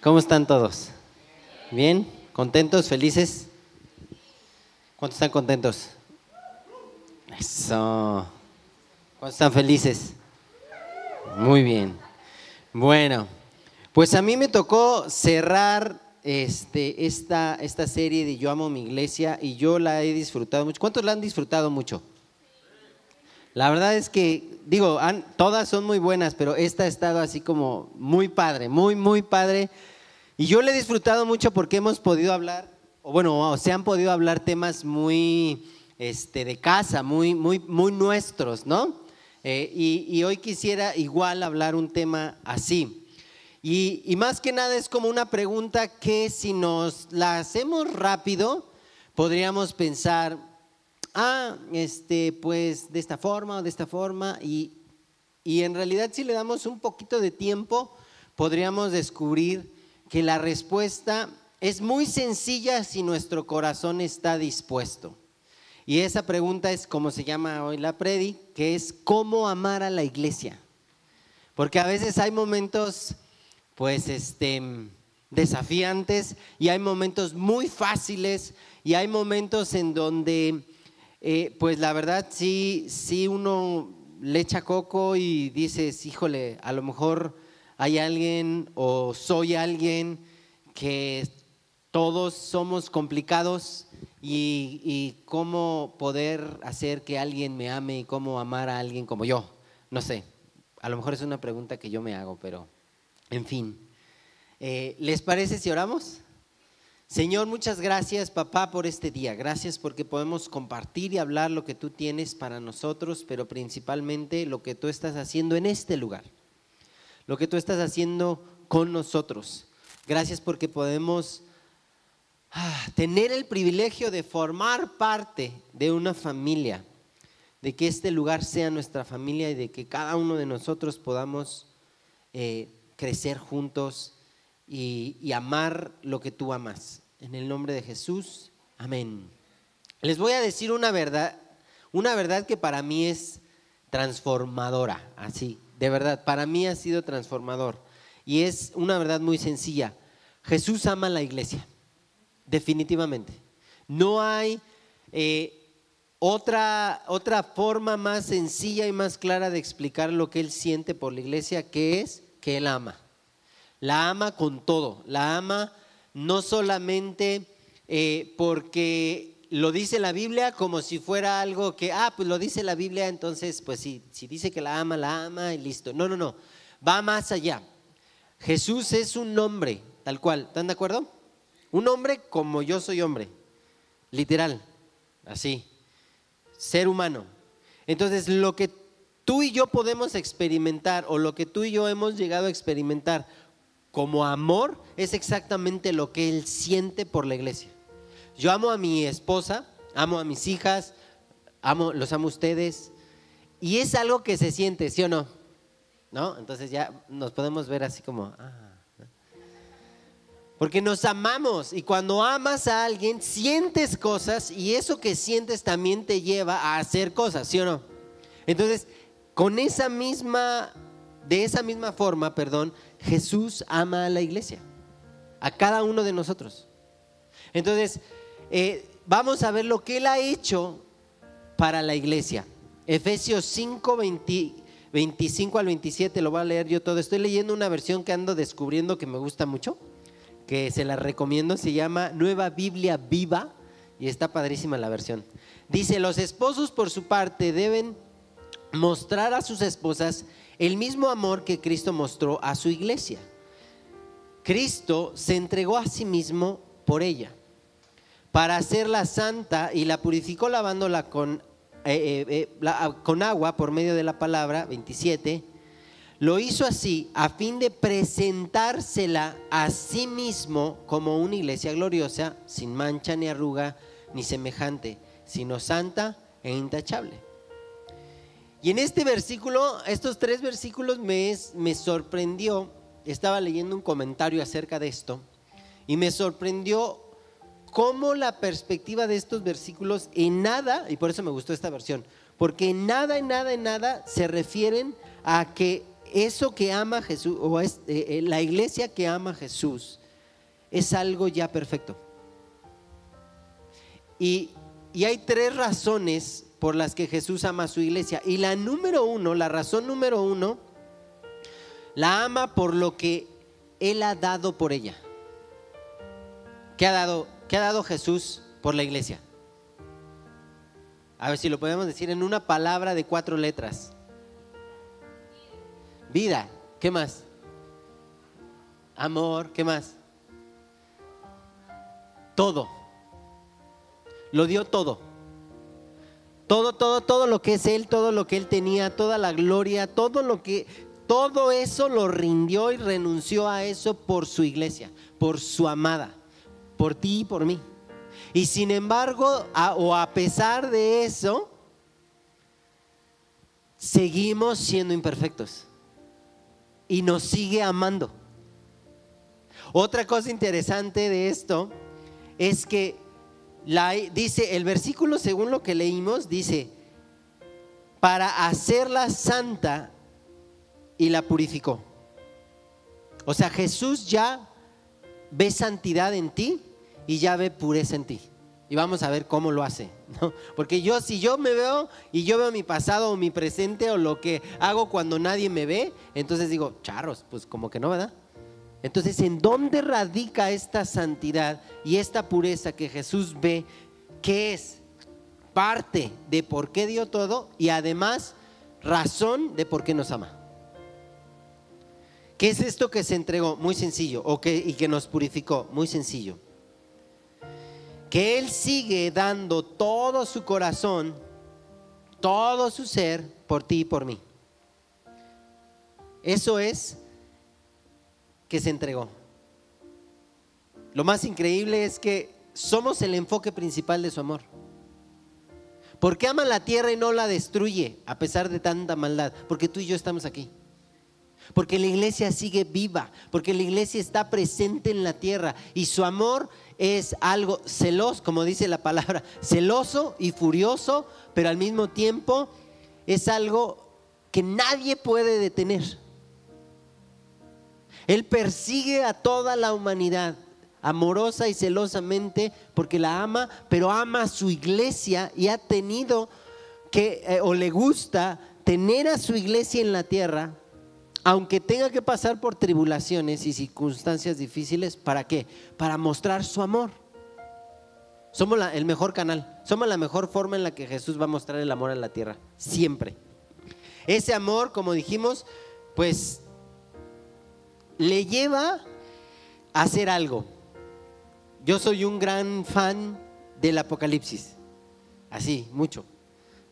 ¿Cómo están todos? ¿Bien? ¿Contentos? ¿Felices? ¿Cuántos están contentos? Eso. ¿Cuántos están felices? Muy bien. Bueno, pues a mí me tocó cerrar este, esta, esta serie de Yo amo mi iglesia y yo la he disfrutado mucho. ¿Cuántos la han disfrutado mucho? La verdad es que, digo, todas son muy buenas, pero esta ha estado así como muy padre, muy, muy padre. Y yo la he disfrutado mucho porque hemos podido hablar, o bueno, se han podido hablar temas muy este, de casa, muy, muy, muy nuestros, ¿no? Eh, y, hoy quisiera igual hablar un tema así. Y, más que nada es como una pregunta que si nos la hacemos rápido, podríamos pensar, ah, este, pues de esta forma o de esta forma, y, en realidad si le damos un poquito de tiempo, podríamos descubrir que la respuesta es muy sencilla si nuestro corazón está dispuesto. Y esa pregunta es como se llama hoy la predi, que es cómo amar a la iglesia. Porque a veces hay momentos, pues, este, desafiantes y hay momentos muy fáciles y hay momentos en donde eh, pues la verdad sí, sí uno le echa coco y dices, híjole, a lo mejor hay alguien o soy alguien que todos somos complicados y, cómo poder hacer que alguien me ame y cómo amar a alguien como yo. No sé, a lo mejor es una pregunta que yo me hago, pero en fin. Eh, ¿Les parece si oramos? Señor, muchas gracias, papá, por este día. Gracias porque podemos compartir y hablar lo que tú tienes para nosotros, pero principalmente lo que tú estás haciendo en este lugar, lo que tú estás haciendo con nosotros. Gracias porque podemos ah, tener el privilegio de formar parte de una familia, de que este lugar sea nuestra familia y de que cada uno de nosotros podamos eh, crecer juntos y, amar lo que tú amas. En el nombre de Jesús, amén. Les voy a decir una verdad, una verdad que para mí es transformadora, así, de verdad, para mí ha sido transformador. Y es una verdad muy sencilla. Jesús ama la iglesia, definitivamente. No hay eh, otra, otra forma más sencilla y más clara de explicar lo que Él siente por la iglesia, que es que Él ama. La ama con todo, la ama no solamente eh, porque lo dice la Biblia como si fuera algo que, ah, pues lo dice la Biblia, entonces, pues si, si dice que la ama, la ama y listo. No, no, no, va más allá. Jesús es un hombre, tal cual, ¿están de acuerdo? Un hombre como yo soy hombre, literal, así, ser humano. Entonces, lo que tú y yo podemos experimentar o lo que tú y yo hemos llegado a experimentar como amor es exactamente lo que Él siente por la iglesia. Yo amo a mi esposa, amo a mis hijas, amo, los amo a ustedes, y es algo que se siente, ¿sí o no? ¿No? Entonces ya nos podemos ver así como, ah, porque nos amamos y cuando amas a alguien sientes cosas y eso que sientes también te lleva a hacer cosas, ¿sí o no? Entonces, con esa misma, de esa misma forma, perdón, Jesús ama a la iglesia, a cada uno de nosotros. Entonces, eh, vamos a ver lo que Él ha hecho para la iglesia. Efesios 5, 25 al 27, lo voy a leer yo todo. Estoy leyendo una versión que ando descubriendo que me gusta mucho, que se la recomiendo, se llama Nueva Biblia Viva y está padrísima la versión. Dice, los esposos por su parte deben mostrar a sus esposas el mismo amor que Cristo mostró a su iglesia. Cristo se entregó a sí mismo por ella, para hacerla santa y la purificó lavándola con, eh, eh, eh, con agua por medio de la palabra, 27. Lo hizo así a fin de presentársela a sí mismo como una iglesia gloriosa, sin mancha ni arruga ni semejante, sino santa e intachable. Y en este versículo, estos tres versículos me, me sorprendió, estaba leyendo un comentario acerca de esto, y me sorprendió cómo la perspectiva de estos versículos en nada, y por eso me gustó esta versión, porque en nada, en nada, en nada se refieren a que eso que ama Jesús, o es, eh, eh, la iglesia que ama Jesús, es algo ya perfecto. Y, y hay tres razones por las que Jesús ama a su iglesia. Y la número uno, la razón número uno, la ama por lo que Él ha dado por ella. ¿Qué ha dado, qué ha dado Jesús por la iglesia? A ver si lo podemos decir en una palabra de cuatro letras. Vida, ¿qué más? Amor, ¿qué más? Todo. Lo dio todo. Todo, todo, todo lo que es Él, todo lo que Él tenía, toda la gloria, todo lo que, todo eso lo rindió y renunció a eso por su iglesia, por su amada, por ti y por mí. Y sin embargo, o a pesar de eso, seguimos siendo imperfectos. Y nos sigue amando. Otra cosa interesante de esto es que dice el versículo según lo que leímos, dice, para hacerla santa y la purificó. O sea, Jesús ya ve santidad en ti y ya ve pureza en ti. Y vamos a ver cómo lo hace. Porque yo, si yo me veo y yo veo mi pasado o mi presente o lo que hago cuando nadie me ve, entonces digo, charros, pues como que no, ¿verdad? Entonces, ¿en dónde radica esta santidad y esta pureza que Jesús ve que es parte de por qué dio todo y además razón de por qué nos ama? ¿Qué es esto que se entregó? Muy sencillo. O que, y que nos purificó. Muy sencillo que Él sigue dando todo su corazón, todo su ser por ti y por mí. Eso es que se entregó. Lo más increíble es que somos el enfoque principal de su amor. ¿Por qué ama la tierra y no la destruye a pesar de tanta maldad? Porque tú y yo estamos aquí. Porque la iglesia sigue viva, porque la iglesia está presente en la tierra y su amor es algo celoso, como dice la palabra, celoso y furioso, pero al mismo tiempo es algo que nadie puede detener. Él persigue a toda la humanidad amorosa y celosamente porque la ama, pero ama a su iglesia y ha tenido que, eh, o le gusta tener a su iglesia en la tierra aunque tenga que pasar por tribulaciones y circunstancias difíciles, ¿para qué? Para mostrar su amor. Somos el mejor canal, somos la mejor forma en la que Jesús va a mostrar el amor a la tierra, siempre. Ese amor, como dijimos, pues le lleva a hacer algo. Yo soy un gran fan del Apocalipsis, así, mucho.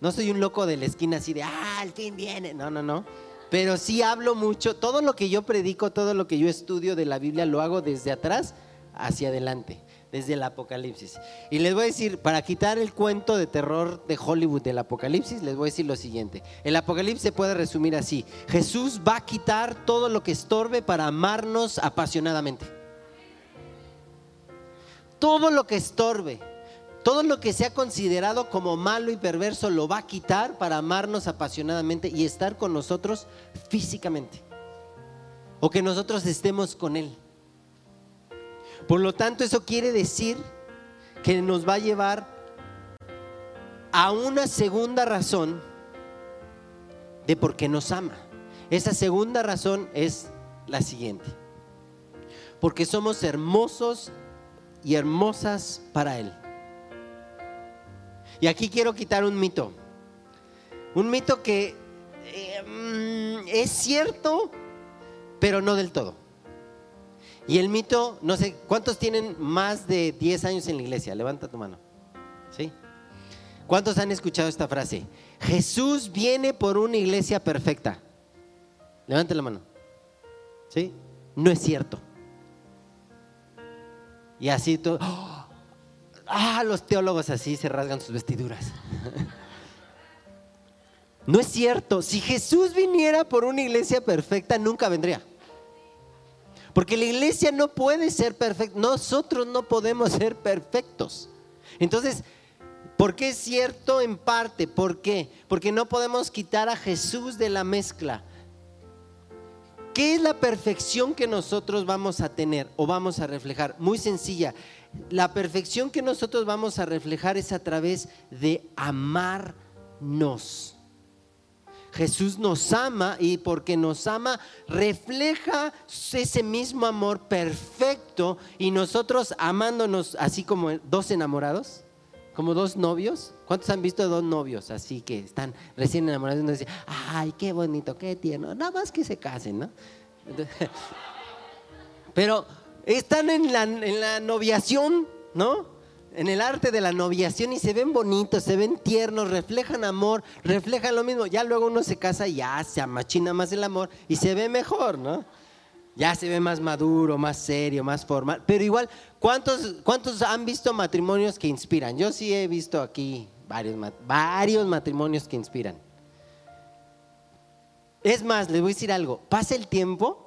No soy un loco de la esquina así de, ah, al fin viene. No, no, no. Pero sí hablo mucho, todo lo que yo predico, todo lo que yo estudio de la Biblia lo hago desde atrás hacia adelante, desde el Apocalipsis. Y les voy a decir, para quitar el cuento de terror de Hollywood del Apocalipsis, les voy a decir lo siguiente. El Apocalipsis se puede resumir así. Jesús va a quitar todo lo que estorbe para amarnos apasionadamente. Todo lo que estorbe todo lo que se ha considerado como malo y perverso lo va a quitar para amarnos apasionadamente y estar con nosotros físicamente. O que nosotros estemos con Él. Por lo tanto, eso quiere decir que nos va a llevar a una segunda razón de por qué nos ama. Esa segunda razón es la siguiente. Porque somos hermosos y hermosas para Él. Y aquí quiero quitar un mito. Un mito que eh, mm, es cierto, pero no del todo. Y el mito, no sé, ¿cuántos tienen más de 10 años en la iglesia? Levanta tu mano. ¿Sí? ¿Cuántos han escuchado esta frase? Jesús viene por una iglesia perfecta. Levante la mano. ¿Sí? No es cierto. Y así todo. Ah, los teólogos así se rasgan sus vestiduras. No es cierto. Si Jesús viniera por una iglesia perfecta, nunca vendría. Porque la iglesia no puede ser perfecta. Nosotros no podemos ser perfectos. Entonces, ¿por qué es cierto en parte? ¿Por qué? Porque no podemos quitar a Jesús de la mezcla. ¿Qué es la perfección que nosotros vamos a tener o vamos a reflejar? Muy sencilla. La perfección que nosotros vamos a reflejar es a través de amarnos. Jesús nos ama y porque nos ama refleja ese mismo amor perfecto y nosotros amándonos así como dos enamorados, como dos novios. ¿Cuántos han visto dos novios así que están recién enamorados y dicen, ay, qué bonito, qué tierno, nada más que se casen, ¿no? Pero están en la, en la noviación, ¿no? En el arte de la noviación y se ven bonitos, se ven tiernos, reflejan amor, reflejan lo mismo. Ya luego uno se casa y ya se amachina más el amor y se ve mejor, ¿no? Ya se ve más maduro, más serio, más formal. Pero igual, ¿cuántos, cuántos han visto matrimonios que inspiran? Yo sí he visto aquí varios, varios matrimonios que inspiran. Es más, les voy a decir algo. Pasa el tiempo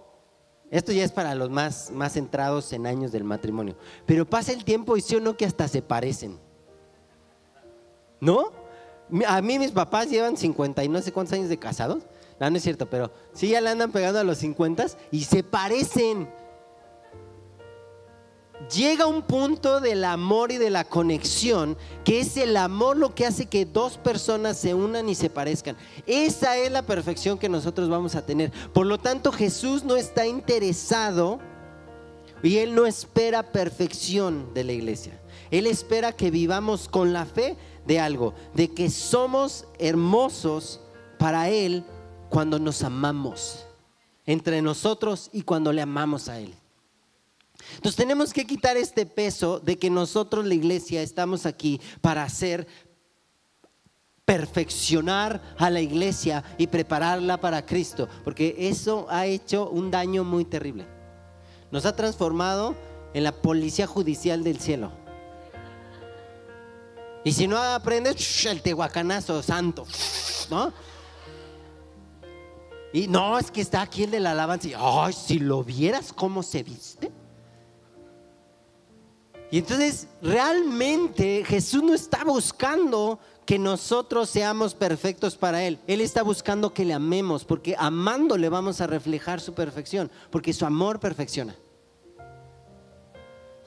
esto ya es para los más, más centrados en años del matrimonio. Pero pasa el tiempo y sí o no que hasta se parecen. ¿No? A mí mis papás llevan 50 y no sé cuántos años de casados. No, no es cierto, pero sí ya le andan pegando a los 50 y se parecen llega un punto del amor y de la conexión, que es el amor lo que hace que dos personas se unan y se parezcan. Esa es la perfección que nosotros vamos a tener. Por lo tanto, Jesús no está interesado y Él no espera perfección de la iglesia. Él espera que vivamos con la fe de algo, de que somos hermosos para Él cuando nos amamos entre nosotros y cuando le amamos a Él. Entonces tenemos que quitar este peso de que nosotros, la iglesia, estamos aquí para hacer perfeccionar a la iglesia y prepararla para Cristo, porque eso ha hecho un daño muy terrible. Nos ha transformado en la policía judicial del cielo. Y si no aprendes, el tehuacanazo santo, ¿no? Y no, es que está aquí el de la alabanza. Ay, si lo vieras cómo se viste. Y entonces realmente Jesús no está buscando que nosotros seamos perfectos para Él. Él está buscando que le amemos, porque amándole vamos a reflejar su perfección, porque su amor perfecciona.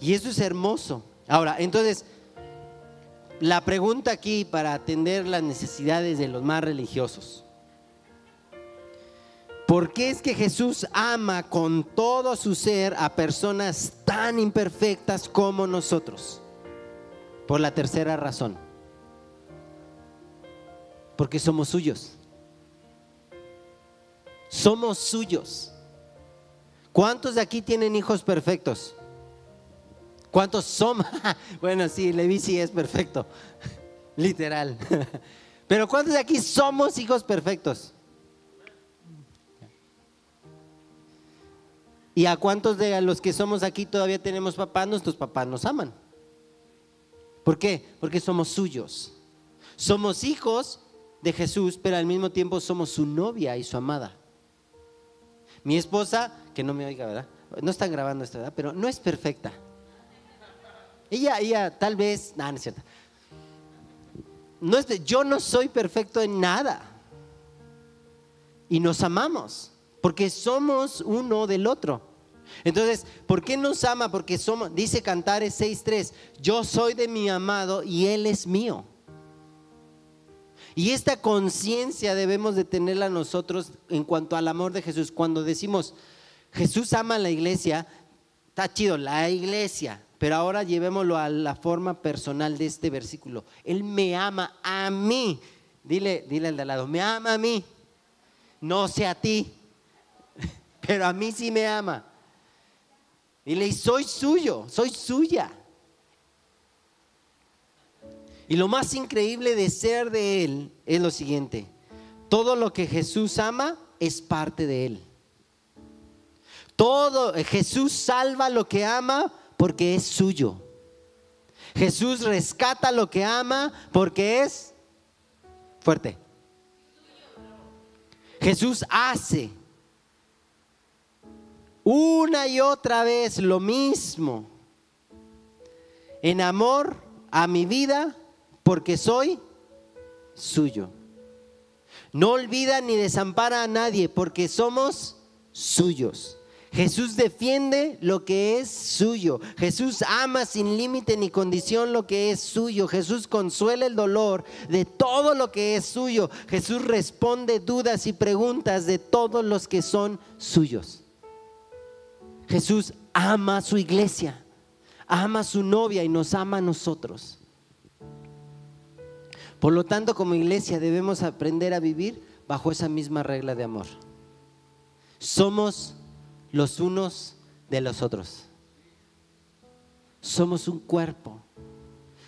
Y eso es hermoso. Ahora, entonces, la pregunta aquí para atender las necesidades de los más religiosos. ¿Por qué es que Jesús ama con todo su ser a personas tan imperfectas como nosotros? Por la tercera razón. Porque somos suyos. Somos suyos. ¿Cuántos de aquí tienen hijos perfectos? ¿Cuántos somos? Bueno, sí, Levi sí es perfecto. Literal. Pero ¿cuántos de aquí somos hijos perfectos? ¿Y a cuántos de los que somos aquí todavía tenemos papás? Nuestros papás nos aman. ¿Por qué? Porque somos suyos. Somos hijos de Jesús, pero al mismo tiempo somos su novia y su amada. Mi esposa, que no me oiga, ¿verdad? No están grabando esto, ¿verdad? Pero no es perfecta. Ella, ella tal vez, no, no es cierto. No es, yo no soy perfecto en nada. Y nos amamos porque somos uno del otro. Entonces, ¿por qué nos ama? Porque somos, dice Cantares 6.3, yo soy de mi amado y él es mío. Y esta conciencia debemos de tenerla nosotros en cuanto al amor de Jesús. Cuando decimos, Jesús ama a la iglesia, está chido, la iglesia, pero ahora llevémoslo a la forma personal de este versículo. Él me ama a mí. Dile, dile al de al lado, me ama a mí, no sea a ti pero a mí sí me ama. Y le soy suyo, soy suya. Y lo más increíble de ser de Él es lo siguiente. Todo lo que Jesús ama es parte de Él. Todo, Jesús salva lo que ama porque es suyo. Jesús rescata lo que ama porque es fuerte. Jesús hace una y otra vez lo mismo. En amor a mi vida porque soy suyo. No olvida ni desampara a nadie porque somos suyos. Jesús defiende lo que es suyo. Jesús ama sin límite ni condición lo que es suyo. Jesús consuela el dolor de todo lo que es suyo. Jesús responde dudas y preguntas de todos los que son suyos. Jesús ama a su iglesia, ama a su novia y nos ama a nosotros. Por lo tanto, como iglesia debemos aprender a vivir bajo esa misma regla de amor. Somos los unos de los otros. Somos un cuerpo,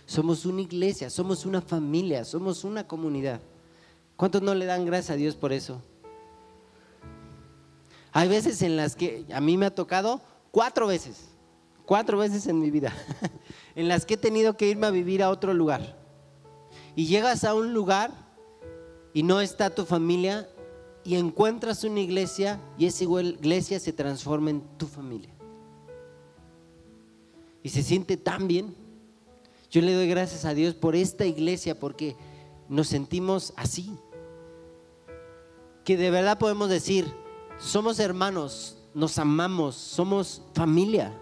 somos una iglesia, somos una familia, somos una comunidad. ¿Cuántos no le dan gracias a Dios por eso? Hay veces en las que a mí me ha tocado cuatro veces, cuatro veces en mi vida, en las que he tenido que irme a vivir a otro lugar. Y llegas a un lugar y no está tu familia y encuentras una iglesia y esa iglesia se transforma en tu familia. Y se siente tan bien. Yo le doy gracias a Dios por esta iglesia porque nos sentimos así. Que de verdad podemos decir, somos hermanos, nos amamos, somos familia.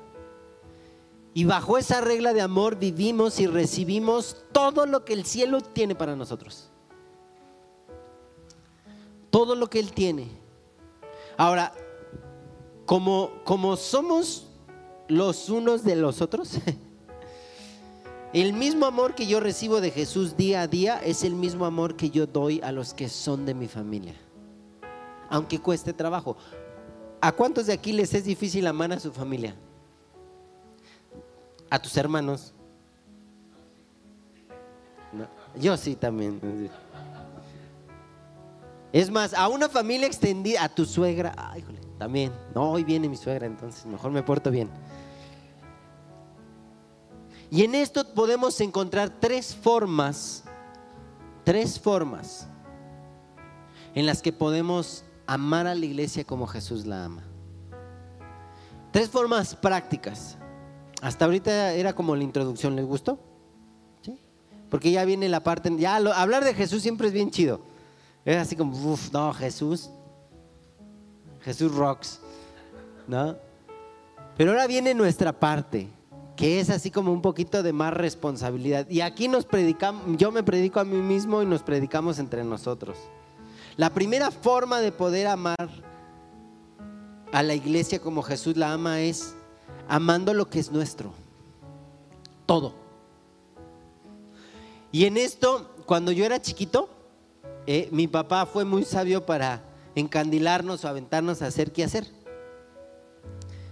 Y bajo esa regla de amor vivimos y recibimos todo lo que el cielo tiene para nosotros todo lo que Él tiene. Ahora, como, como somos los unos de los otros, el mismo amor que yo recibo de Jesús día a día es el mismo amor que yo doy a los que son de mi familia, aunque cueste trabajo. ¿A cuántos de aquí les es difícil amar a su familia? A tus hermanos. Yo sí también. Es más, a una familia extendida, a tu suegra, ay, también. No, hoy viene mi suegra, entonces mejor me porto bien. Y en esto podemos encontrar tres formas, tres formas en las que podemos amar a la iglesia como Jesús la ama. Tres formas prácticas. Hasta ahorita era como la introducción, ¿les gustó? Porque ya viene la parte, ya hablar de Jesús siempre es bien chido. Es así como, uff, no, Jesús. Jesús rocks. ¿No? Pero ahora viene nuestra parte, que es así como un poquito de más responsabilidad. Y aquí nos predicamos, yo me predico a mí mismo y nos predicamos entre nosotros. La primera forma de poder amar a la iglesia como Jesús la ama es amando lo que es nuestro. Todo. Y en esto, cuando yo era chiquito, eh, mi papá fue muy sabio para encandilarnos o aventarnos a hacer qué hacer.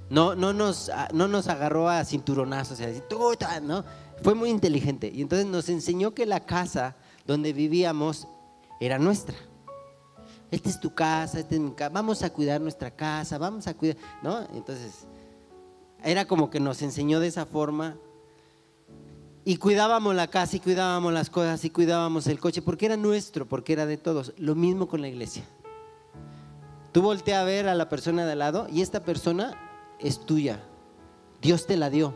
No, no, nos, ah, no nos agarró a cinturonazos, ¿no? Fue muy inteligente. Y entonces nos enseñó que la casa donde vivíamos era nuestra. Esta es tu casa, esta es mi casa, vamos a cuidar nuestra casa, vamos a cuidar, ¿no? Entonces, era como que nos enseñó de esa forma y cuidábamos la casa y cuidábamos las cosas y cuidábamos el coche porque era nuestro, porque era de todos. Lo mismo con la iglesia. Tú volteas a ver a la persona de al lado y esta persona es tuya. Dios te la dio.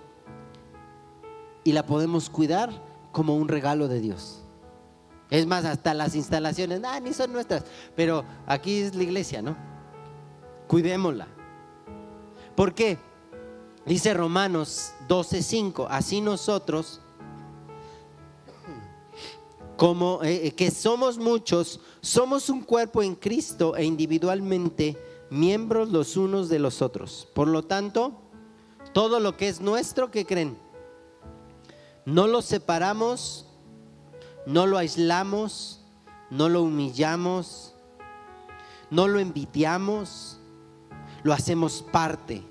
Y la podemos cuidar como un regalo de Dios. Es más, hasta las instalaciones, ah, ni son nuestras. Pero aquí es la iglesia, ¿no? Cuidémosla. ¿Por qué? Dice Romanos 12:5, así nosotros como eh, eh, que somos muchos, somos un cuerpo en Cristo e individualmente miembros los unos de los otros. Por lo tanto, todo lo que es nuestro, ¿qué creen? No lo separamos, no lo aislamos, no lo humillamos, no lo envidiamos, lo hacemos parte,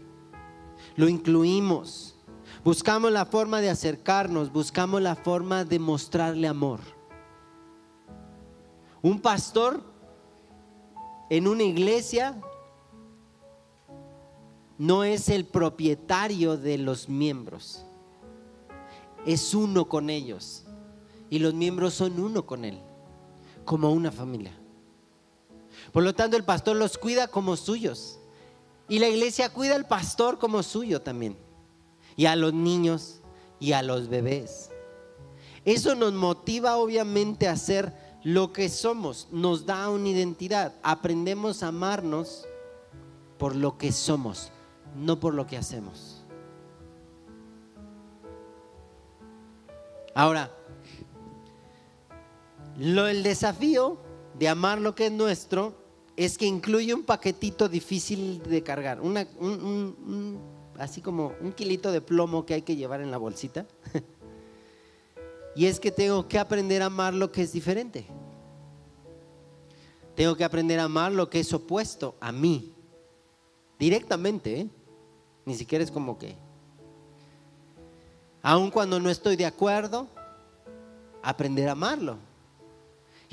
lo incluimos, buscamos la forma de acercarnos, buscamos la forma de mostrarle amor. Un pastor en una iglesia no es el propietario de los miembros, es uno con ellos. Y los miembros son uno con él, como una familia. Por lo tanto, el pastor los cuida como suyos. Y la iglesia cuida al pastor como suyo también. Y a los niños y a los bebés. Eso nos motiva obviamente a ser lo que somos, nos da una identidad. Aprendemos a amarnos por lo que somos, no por lo que hacemos. Ahora, lo, el desafío de amar lo que es nuestro es que incluye un paquetito difícil de cargar, así como un kilito de plomo que hay que llevar en la bolsita. y es que tengo que aprender a amar lo que es diferente. Tengo que aprender a amar lo que es opuesto a mí. Directamente, ¿eh? Ni siquiera es como que. Aun cuando no estoy de acuerdo, aprender a amarlo.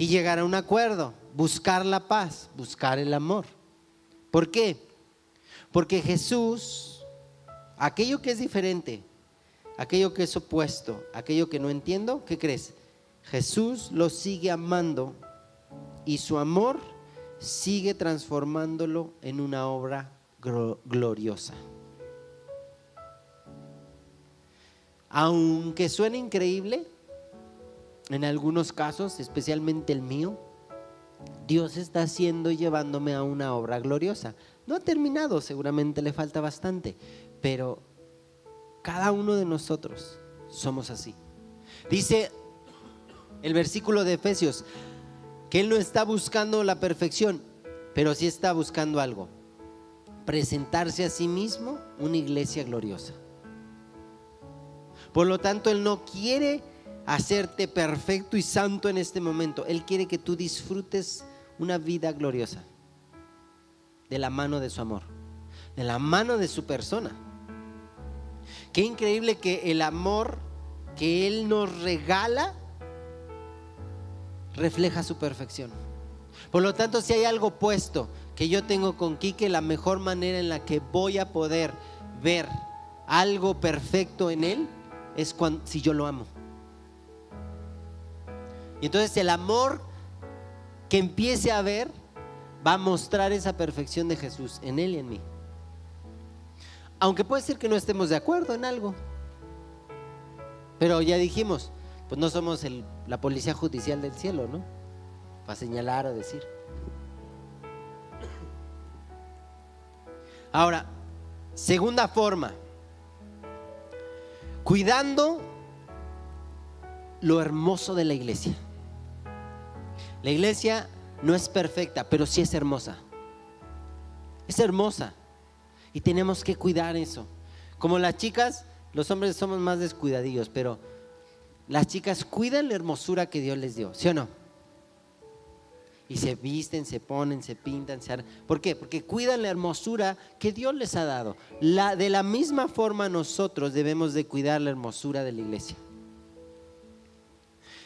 Y llegar a un acuerdo, buscar la paz, buscar el amor. ¿Por qué? Porque Jesús, aquello que es diferente, aquello que es opuesto, aquello que no entiendo, ¿qué crees? Jesús lo sigue amando y su amor sigue transformándolo en una obra gloriosa. Aunque suene increíble, en algunos casos, especialmente el mío, Dios está haciendo y llevándome a una obra gloriosa. No ha terminado, seguramente le falta bastante, pero cada uno de nosotros somos así. Dice el versículo de Efesios, que Él no está buscando la perfección, pero sí está buscando algo. Presentarse a sí mismo una iglesia gloriosa. Por lo tanto, Él no quiere hacerte perfecto y santo en este momento. Él quiere que tú disfrutes una vida gloriosa de la mano de su amor, de la mano de su persona. Qué increíble que el amor que Él nos regala refleja su perfección. Por lo tanto, si hay algo puesto que yo tengo con Quique, la mejor manera en la que voy a poder ver algo perfecto en él es cuando, si yo lo amo. Y entonces el amor que empiece a ver va a mostrar esa perfección de Jesús en él y en mí. Aunque puede ser que no estemos de acuerdo en algo. Pero ya dijimos, pues no somos la policía judicial del cielo, ¿no? Para señalar o decir. Ahora, segunda forma, cuidando lo hermoso de la iglesia. La iglesia no es perfecta, pero sí es hermosa. Es hermosa. Y tenemos que cuidar eso. Como las chicas, los hombres somos más descuidadillos, pero las chicas cuidan la hermosura que Dios les dio, ¿sí o no? Y se visten, se ponen, se pintan, se ¿Por qué? Porque cuidan la hermosura que Dios les ha dado. La, de la misma forma nosotros debemos de cuidar la hermosura de la iglesia.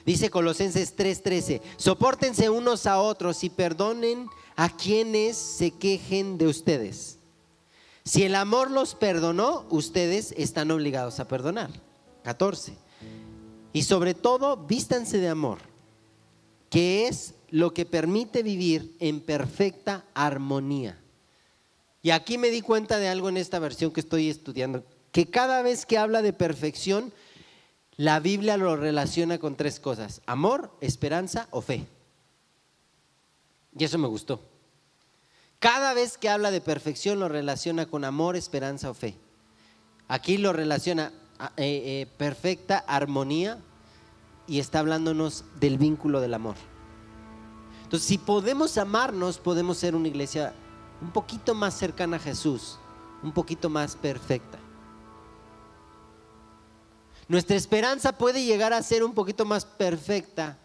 Dice Colosenses 3:13, soportense unos a otros y perdonen a quienes se quejen de ustedes. Si el amor los perdonó, ustedes están obligados a perdonar. 14. Y sobre todo, vístanse de amor, que es lo que permite vivir en perfecta armonía. Y aquí me di cuenta de algo en esta versión que estoy estudiando, que cada vez que habla de perfección, la Biblia lo relaciona con tres cosas, amor, esperanza o fe. Y eso me gustó. Cada vez que habla de perfección lo relaciona con amor, esperanza o fe. Aquí lo relaciona eh, eh, perfecta armonía y está hablándonos del vínculo del amor. Entonces, si podemos amarnos, podemos ser una iglesia un poquito más cercana a Jesús, un poquito más perfecta. Nuestra esperanza puede llegar a ser un poquito más perfecta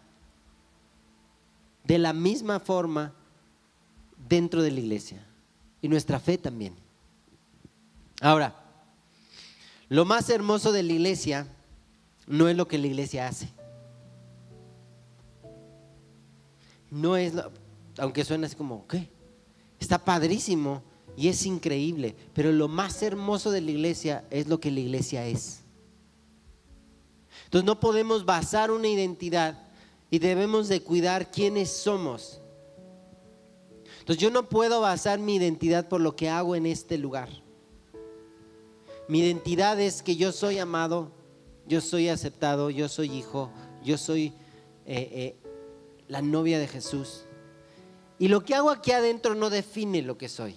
de la misma forma dentro de la iglesia y nuestra fe también. Ahora, lo más hermoso de la iglesia no es lo que la iglesia hace. No es, aunque suena así como, ¿qué? Está padrísimo y es increíble, pero lo más hermoso de la iglesia es lo que la iglesia es. Entonces no podemos basar una identidad y debemos de cuidar quiénes somos. Entonces yo no puedo basar mi identidad por lo que hago en este lugar. Mi identidad es que yo soy amado, yo soy aceptado, yo soy hijo, yo soy eh, eh, la novia de Jesús. Y lo que hago aquí adentro no define lo que soy.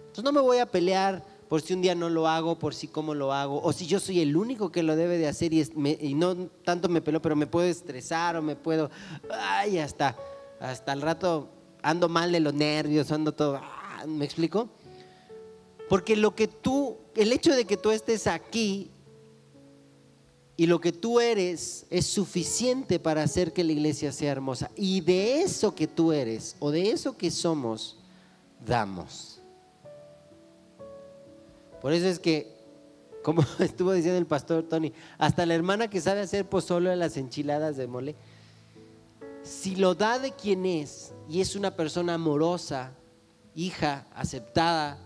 Entonces no me voy a pelear por si un día no lo hago, por si cómo lo hago, o si yo soy el único que lo debe de hacer y, no tanto me peleo, pero me puedo estresar o me puedo, ay, hasta, hasta el rato ando mal de los nervios, ando todo, ah, ¿me explico? Porque lo que tú, el hecho de que tú estés aquí y lo que tú eres es suficiente para hacer que la iglesia sea hermosa. Y de eso que tú eres o de eso que somos, damos. Por eso es que, como estuvo diciendo el pastor Tony, hasta la hermana que sabe hacer pozole de las enchiladas de mole, si lo da de quien es y es una persona amorosa, hija, aceptada,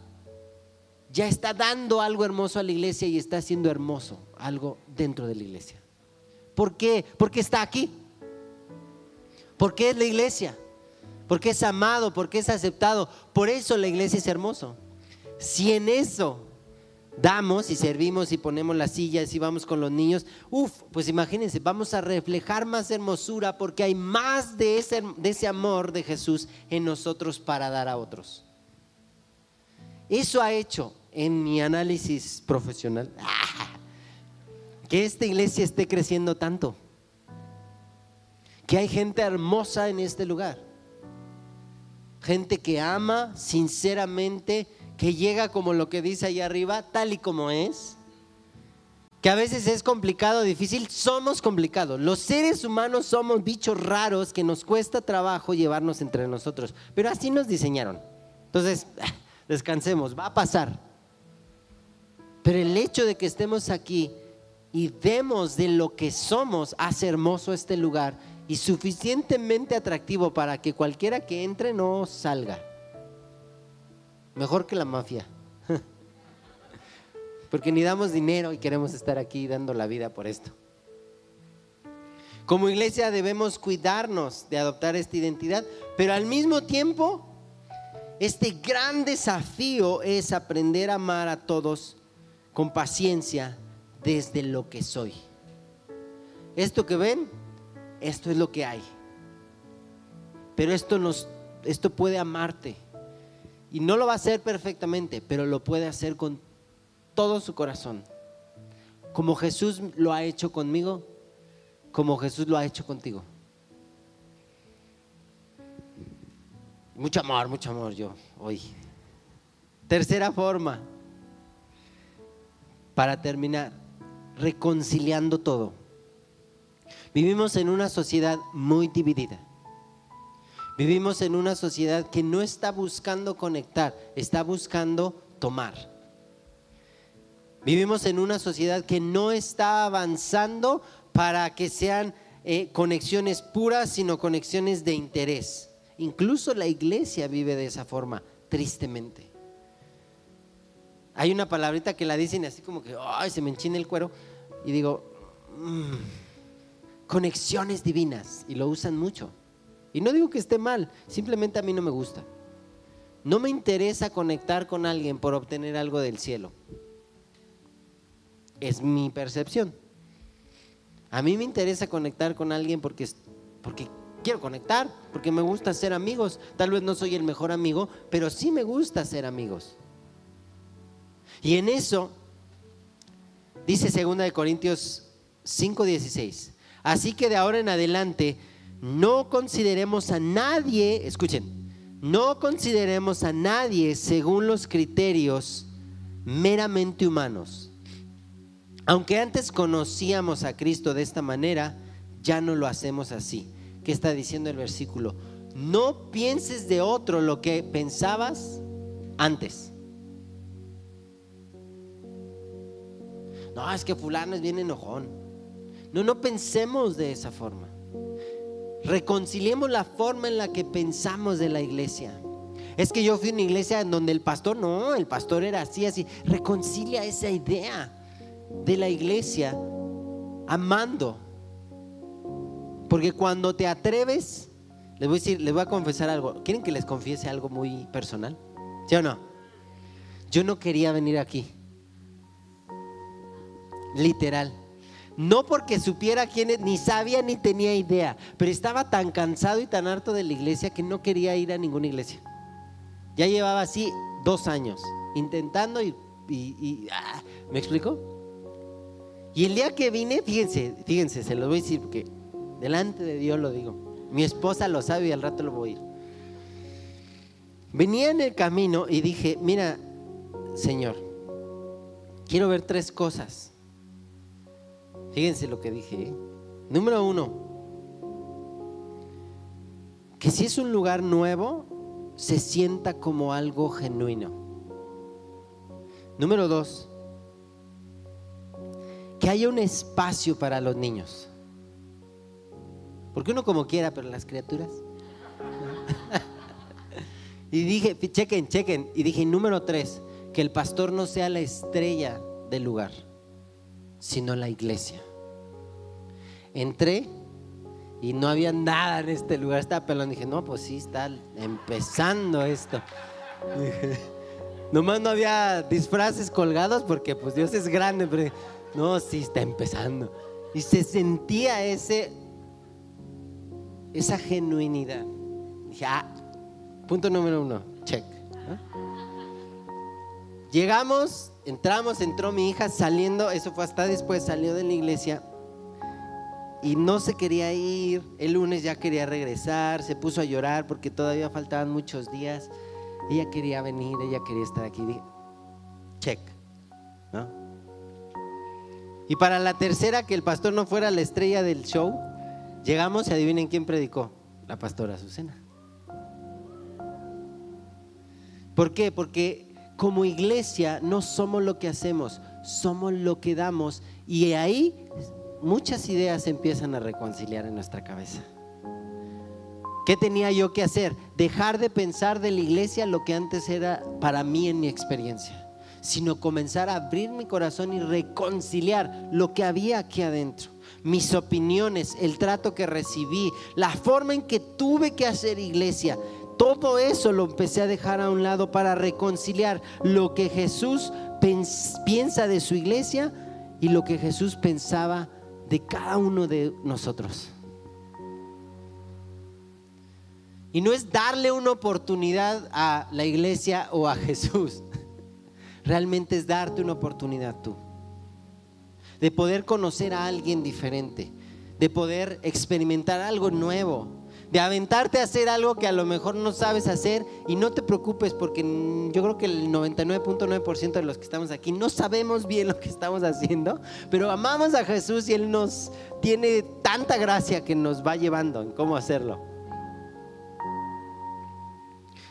ya está dando algo hermoso a la iglesia y está haciendo hermoso algo dentro de la iglesia. ¿Por qué? Porque está aquí. Porque es la iglesia. Porque es amado, porque es aceptado. Por eso la iglesia es hermoso. Si en eso damos y servimos y ponemos las sillas y vamos con los niños, uff, pues imagínense, vamos a reflejar más hermosura porque hay más de ese, de ese amor de Jesús en nosotros para dar a otros. Eso ha hecho en mi análisis profesional que esta iglesia esté creciendo tanto. Que hay gente hermosa en este lugar. Gente que ama sinceramente, que llega como lo que dice ahí arriba, tal y como es. Que a veces es complicado, difícil. Somos complicados. Los seres humanos somos bichos raros que nos cuesta trabajo llevarnos entre nosotros. Pero así nos diseñaron. Entonces, descansemos, va a pasar. Pero el hecho de que estemos aquí y demos de lo que somos hace hermoso este lugar y suficientemente atractivo para que cualquiera que entre no salga. Mejor que la mafia. Porque ni damos dinero y queremos estar aquí dando la vida por esto. Como iglesia debemos cuidarnos de adoptar esta identidad, pero al mismo tiempo, este gran desafío es aprender a amar a todos con paciencia desde lo que soy. Esto que ven, esto es lo que hay. Pero esto nos esto puede amarte. Y no lo va a hacer perfectamente, pero lo puede hacer con todo su corazón. Como Jesús lo ha hecho conmigo, como Jesús lo ha hecho contigo. Mucho amor, mucho amor yo hoy. Tercera forma, para terminar, reconciliando todo. Vivimos en una sociedad muy dividida. Vivimos en una sociedad que no está buscando conectar, está buscando tomar. Vivimos en una sociedad que no está avanzando para que sean eh, conexiones puras, sino conexiones de interés. Incluso la iglesia vive de esa forma, tristemente. Hay una palabrita que la dicen así como que, ay, se me enchina el cuero. Y digo, mm, conexiones divinas. Y lo usan mucho. Y no digo que esté mal, simplemente a mí no me gusta. No me interesa conectar con alguien por obtener algo del cielo. Es mi percepción. A mí me interesa conectar con alguien porque, porque quiero conectar, porque me gusta ser amigos. Tal vez no soy el mejor amigo, pero sí me gusta ser amigos. Y en eso dice 2 de Corintios 5:16. Así que de ahora en adelante no consideremos a nadie, escuchen, no consideremos a nadie según los criterios meramente humanos. Aunque antes conocíamos a Cristo de esta manera, ya no lo hacemos así. ¿Qué está diciendo el versículo? No pienses de otro lo que pensabas antes. No, es que fulano es bien enojón. No, no pensemos de esa forma. Reconciliemos la forma en la que pensamos de la iglesia. Es que yo fui a una iglesia en donde el pastor, no, el pastor era así, así. Reconcilia esa idea de la iglesia amando. Porque cuando te atreves, les voy a decir, les voy a confesar algo. ¿Quieren que les confiese algo muy personal? ¿Sí o no? Yo no quería venir aquí literal. No porque supiera quién es, ni sabía ni tenía idea, pero estaba tan cansado y tan harto de la iglesia que no quería ir a ninguna iglesia. Ya llevaba así dos años intentando y, ah, ¿me explico? Y el día que vine, fíjense, fíjense, se lo voy a decir porque delante de Dios lo digo. Mi esposa lo sabe y al rato lo voy a ir. Venía en el camino y dije, mira, Señor, quiero ver tres cosas. Fíjense lo que dije. ¿eh? Número uno, que si es un lugar nuevo, se sienta como algo genuino. Número dos, que haya un espacio para los niños. Porque uno como quiera, pero las criaturas. y dije, chequen, chequen. Y dije, número tres, que el pastor no sea la estrella del lugar, sino la iglesia. Entré y no había nada en este lugar, estaba pelón. Dije, no, pues sí, está empezando esto. Nomás no había disfraces colgados porque pues Dios es grande, pero no, sí está empezando. Y se sentía ese, esa genuinidad. Dije, ah, punto número uno, check. Llegamos, entramos, entró mi hija saliendo, eso fue hasta después, salió de la iglesia y no se quería ir. El lunes ya quería regresar, se puso a llorar porque todavía faltaban muchos días. Ella quería venir, ella quería estar aquí. Check. Y para la tercera, que el pastor no fuera la estrella del show, llegamos y adivinen quién predicó. La pastora Azucena. ¿Por qué? Porque como iglesia no somos lo que hacemos, somos lo que damos. Y ahí muchas ideas empiezan a reconciliar en nuestra cabeza. ¿Qué tenía yo que hacer? Dejar de pensar de la iglesia lo que antes era para mí en mi experiencia, sino comenzar a abrir mi corazón y reconciliar lo que había aquí adentro. Mis opiniones, el trato que recibí, la forma en que tuve que hacer iglesia, todo eso lo empecé a dejar a un lado para reconciliar lo que Jesús piensa de su iglesia y lo que Jesús pensaba de cada uno de nosotros. Y no es darle una oportunidad a la iglesia o a Jesús. Realmente es darte una oportunidad tú. De poder conocer a alguien diferente. De poder experimentar algo nuevo de aventarte a hacer algo que a lo mejor no sabes hacer y no te preocupes porque yo creo que el 99.9% de los que estamos aquí no sabemos bien lo que estamos haciendo, pero amamos a Jesús y Él nos tiene tanta gracia que nos va llevando en cómo hacerlo.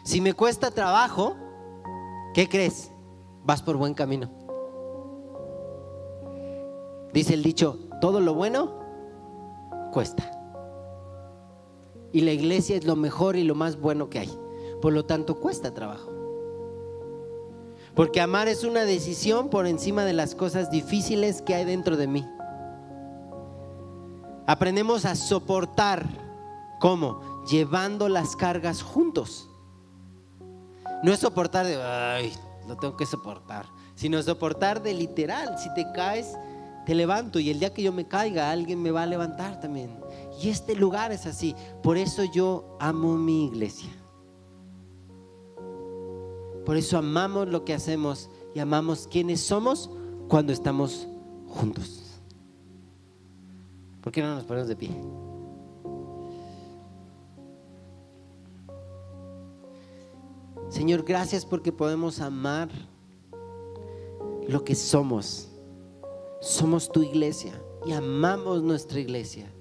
Si me cuesta trabajo, ¿qué crees? Vas por buen camino. Dice el dicho, todo lo bueno cuesta. Y la iglesia es lo mejor y lo más bueno que hay. Por lo tanto, cuesta trabajo. Porque amar es una decisión por encima de las cosas difíciles que hay dentro de mí. Aprendemos a soportar. ¿Cómo? Llevando las cargas juntos. No es soportar de, ay, lo tengo que soportar. Sino soportar de literal. Si te caes, te levanto. Y el día que yo me caiga, alguien me va a levantar también. Y este lugar es así. Por eso yo amo mi iglesia. Por eso amamos lo que hacemos y amamos quienes somos cuando estamos juntos. ¿Por qué no nos ponemos de pie? Señor, gracias porque podemos amar lo que somos. Somos tu iglesia y amamos nuestra iglesia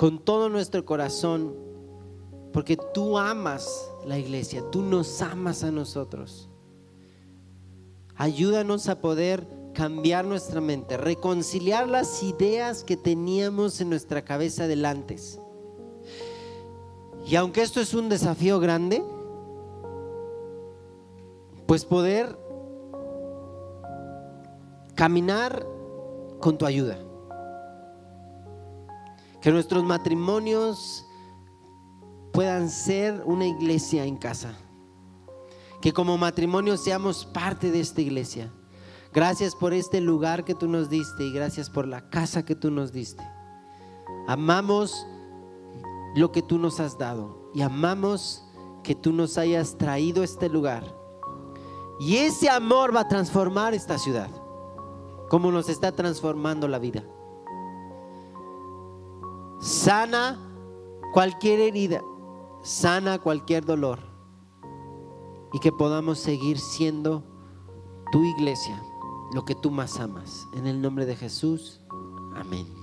con todo nuestro corazón, porque tú amas la iglesia, tú nos amas a nosotros. Ayúdanos a poder cambiar nuestra mente, reconciliar las ideas que teníamos en nuestra cabeza del antes. Y aunque esto es un desafío grande, pues poder caminar con tu ayuda. Que nuestros matrimonios puedan ser una iglesia en casa. Que como matrimonio seamos parte de esta iglesia. Gracias por este lugar que tú nos diste y gracias por la casa que tú nos diste. Amamos lo que tú nos has dado y amamos que tú nos hayas traído este lugar Y ese amor va a transformar esta ciudad, como nos está transformando la vida. Sana cualquier herida, sana cualquier dolor. Y que podamos seguir siendo tu iglesia, lo que tú más amas. En el nombre de Jesús, amén.